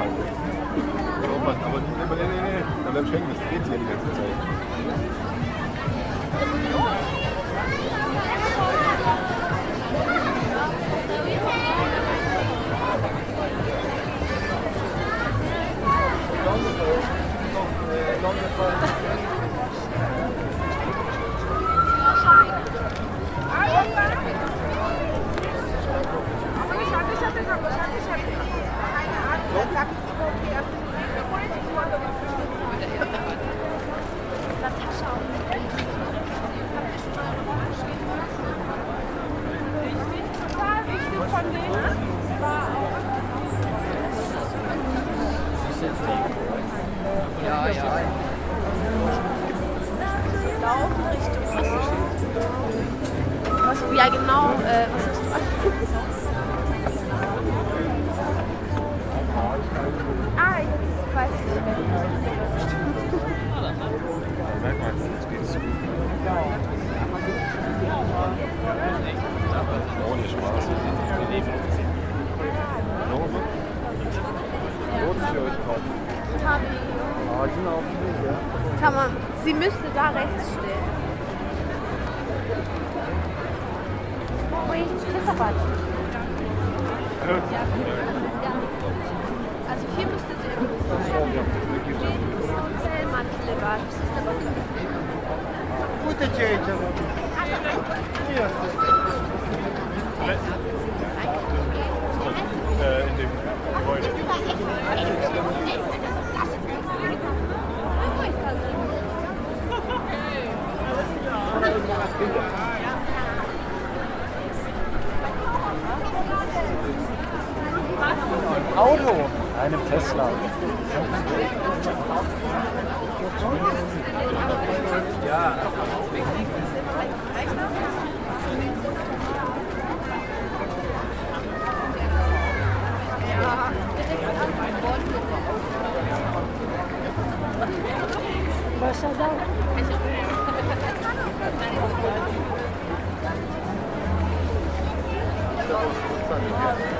Halt. Aber, nee, nee, nee, nee. Dann bleib stecken, das dreht sich ja die ganze Zeit. Ja, ja. Laufen Richtung was, Ja, genau. Äh, was hast du Ah, jetzt weiß ich. Merk mal, jetzt geht's gut. Ohne Spaß. Nochmal. Lohnt sich euch kaum. Tabi. Ah, die sind auch nicht, ja. Kann man, sie müsste da rechts stehen. Ui, Christopher. Ja, Also hier müsste sie Zellmantel warten. Das ist aber Gute Ciecia. Äh, Einem Tesla. Also wir müssten eigentlich die Route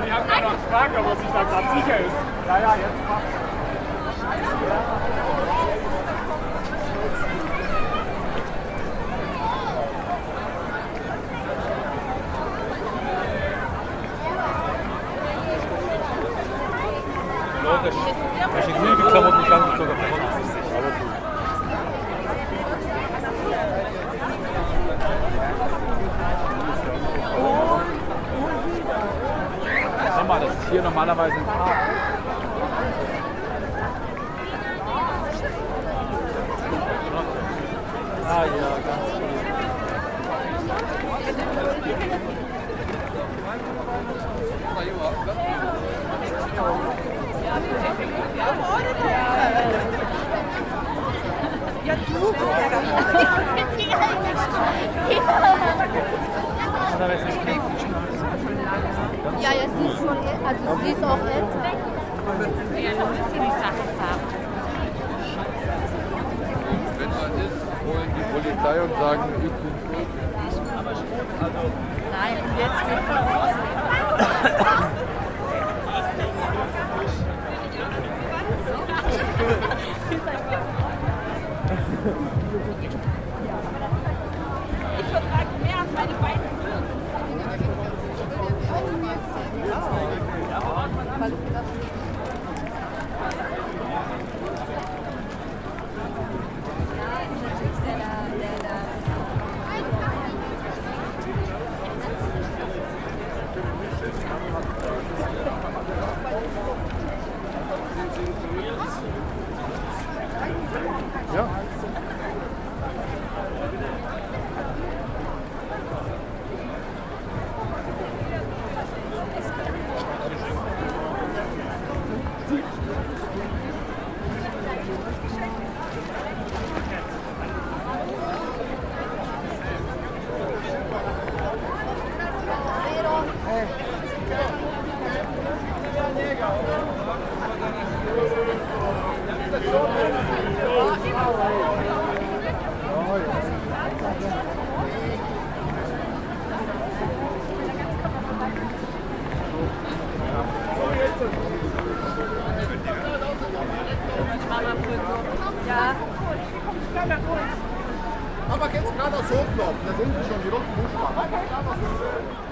Und ich habe gerade noch gefragt, ob er sich da gerade sicher ist. Ja, ja, jetzt passt. Logisch. Welche Glühwein-Klamotten ich angezogen habe. Aber gut. Das ist hier normalerweise ein Park. Ah ja, ganz gut. Ja, ja, sie ist schon, also sie ist auch älter. Ja, noch ist sie die Sache haben. Wenn man ist, holen die Polizei und sagen, ich bin schuld. Nein, jetzt geht es Aber jetzt gerade das Hochlaufen, da sind sie schon die roten Buchstaben.